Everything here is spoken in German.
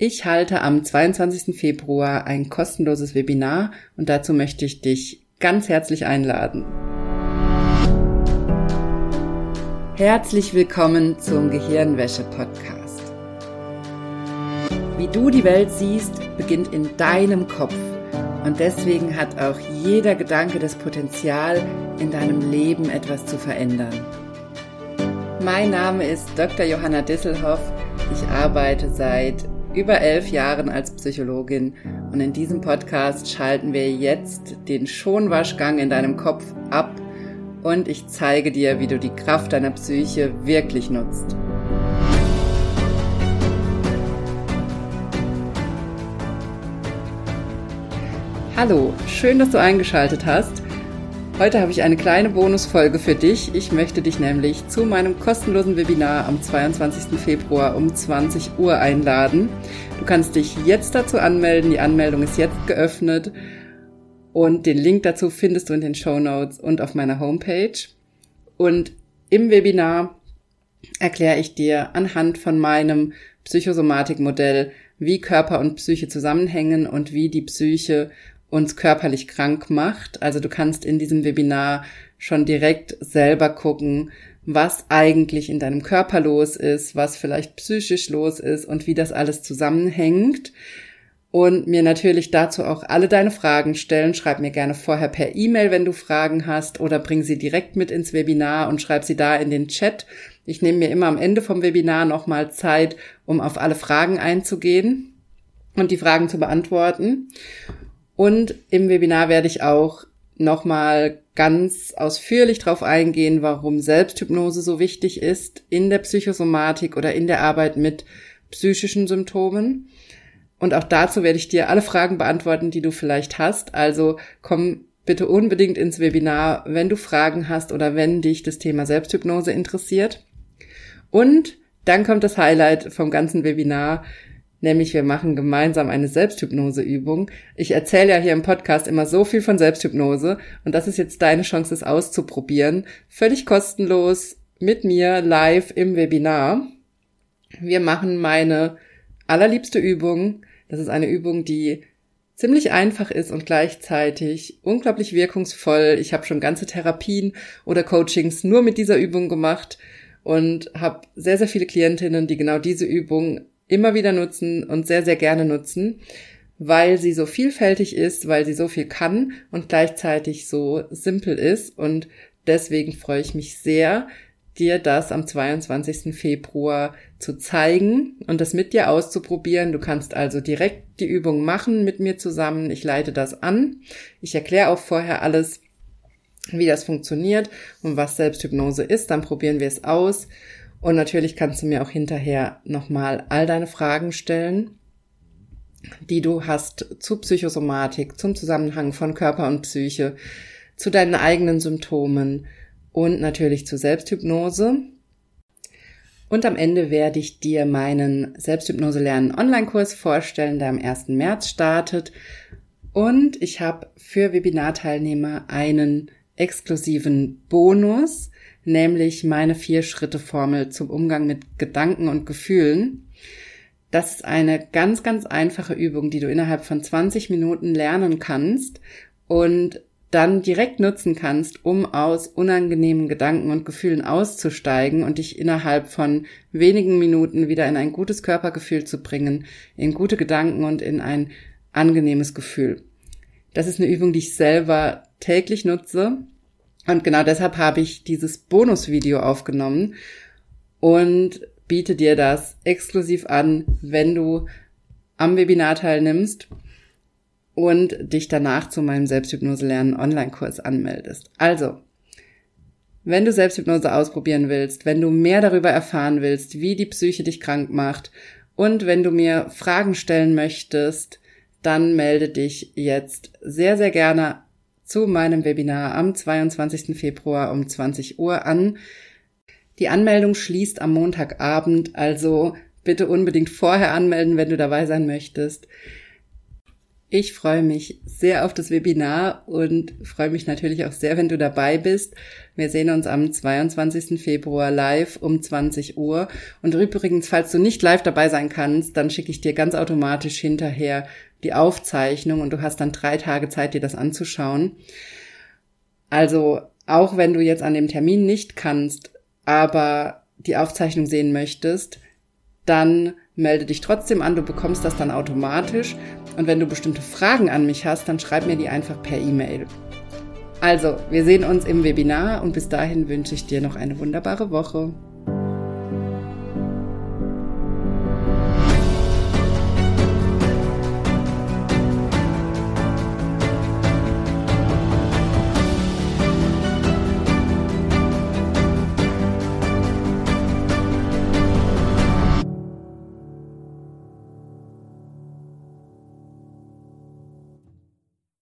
Ich halte am 22. Februar ein kostenloses Webinar und dazu möchte ich dich ganz herzlich einladen. Herzlich willkommen zum Gehirnwäsche-Podcast. Wie du die Welt siehst, beginnt in deinem Kopf und deswegen hat auch jeder Gedanke das Potenzial, in deinem Leben etwas zu verändern. Mein Name ist Dr. Johanna Disselhoff. Ich arbeite seit über elf Jahren als Psychologin und in diesem Podcast schalten wir jetzt den Schonwaschgang in deinem Kopf ab und ich zeige dir, wie du die Kraft deiner Psyche wirklich nutzt. Hallo, schön, dass du eingeschaltet hast. Heute habe ich eine kleine Bonusfolge für dich. Ich möchte dich nämlich zu meinem kostenlosen Webinar am 22. Februar um 20 Uhr einladen. Du kannst dich jetzt dazu anmelden. Die Anmeldung ist jetzt geöffnet und den Link dazu findest du in den Show Notes und auf meiner Homepage. Und im Webinar erkläre ich dir anhand von meinem Psychosomatikmodell, wie Körper und Psyche zusammenhängen und wie die Psyche uns körperlich krank macht. Also du kannst in diesem Webinar schon direkt selber gucken, was eigentlich in deinem Körper los ist, was vielleicht psychisch los ist und wie das alles zusammenhängt. Und mir natürlich dazu auch alle deine Fragen stellen. Schreib mir gerne vorher per E-Mail, wenn du Fragen hast, oder bring sie direkt mit ins Webinar und schreib sie da in den Chat. Ich nehme mir immer am Ende vom Webinar nochmal Zeit, um auf alle Fragen einzugehen und die Fragen zu beantworten. Und im Webinar werde ich auch nochmal ganz ausführlich darauf eingehen, warum Selbsthypnose so wichtig ist in der Psychosomatik oder in der Arbeit mit psychischen Symptomen. Und auch dazu werde ich dir alle Fragen beantworten, die du vielleicht hast. Also komm bitte unbedingt ins Webinar, wenn du Fragen hast oder wenn dich das Thema Selbsthypnose interessiert. Und dann kommt das Highlight vom ganzen Webinar. Nämlich wir machen gemeinsam eine Selbsthypnoseübung. Ich erzähle ja hier im Podcast immer so viel von Selbsthypnose und das ist jetzt deine Chance, es auszuprobieren. Völlig kostenlos mit mir live im Webinar. Wir machen meine allerliebste Übung. Das ist eine Übung, die ziemlich einfach ist und gleichzeitig unglaublich wirkungsvoll. Ich habe schon ganze Therapien oder Coachings nur mit dieser Übung gemacht und habe sehr, sehr viele Klientinnen, die genau diese Übung immer wieder nutzen und sehr, sehr gerne nutzen, weil sie so vielfältig ist, weil sie so viel kann und gleichzeitig so simpel ist. Und deswegen freue ich mich sehr, dir das am 22. Februar zu zeigen und das mit dir auszuprobieren. Du kannst also direkt die Übung machen mit mir zusammen. Ich leite das an. Ich erkläre auch vorher alles, wie das funktioniert und was Selbsthypnose ist. Dann probieren wir es aus und natürlich kannst du mir auch hinterher nochmal all deine Fragen stellen, die du hast zu Psychosomatik, zum Zusammenhang von Körper und Psyche, zu deinen eigenen Symptomen und natürlich zur Selbsthypnose. Und am Ende werde ich dir meinen Selbsthypnose lernen Online-Kurs vorstellen, der am 1. März startet. Und ich habe für Webinarteilnehmer einen exklusiven Bonus nämlich meine Vier-Schritte-Formel zum Umgang mit Gedanken und Gefühlen. Das ist eine ganz, ganz einfache Übung, die du innerhalb von 20 Minuten lernen kannst und dann direkt nutzen kannst, um aus unangenehmen Gedanken und Gefühlen auszusteigen und dich innerhalb von wenigen Minuten wieder in ein gutes Körpergefühl zu bringen, in gute Gedanken und in ein angenehmes Gefühl. Das ist eine Übung, die ich selber täglich nutze und genau deshalb habe ich dieses Bonusvideo aufgenommen und biete dir das exklusiv an, wenn du am Webinar teilnimmst und dich danach zu meinem Selbsthypnose lernen Online-Kurs anmeldest. Also, wenn du Selbsthypnose ausprobieren willst, wenn du mehr darüber erfahren willst, wie die Psyche dich krank macht und wenn du mir Fragen stellen möchtest, dann melde dich jetzt sehr, sehr gerne zu meinem Webinar am 22. Februar um 20 Uhr an. Die Anmeldung schließt am Montagabend, also bitte unbedingt vorher anmelden, wenn du dabei sein möchtest. Ich freue mich sehr auf das Webinar und freue mich natürlich auch sehr, wenn du dabei bist. Wir sehen uns am 22. Februar live um 20 Uhr. Und übrigens, falls du nicht live dabei sein kannst, dann schicke ich dir ganz automatisch hinterher die Aufzeichnung und du hast dann drei Tage Zeit, dir das anzuschauen. Also, auch wenn du jetzt an dem Termin nicht kannst, aber die Aufzeichnung sehen möchtest, dann melde dich trotzdem an, du bekommst das dann automatisch. Und wenn du bestimmte Fragen an mich hast, dann schreib mir die einfach per E-Mail. Also, wir sehen uns im Webinar und bis dahin wünsche ich dir noch eine wunderbare Woche.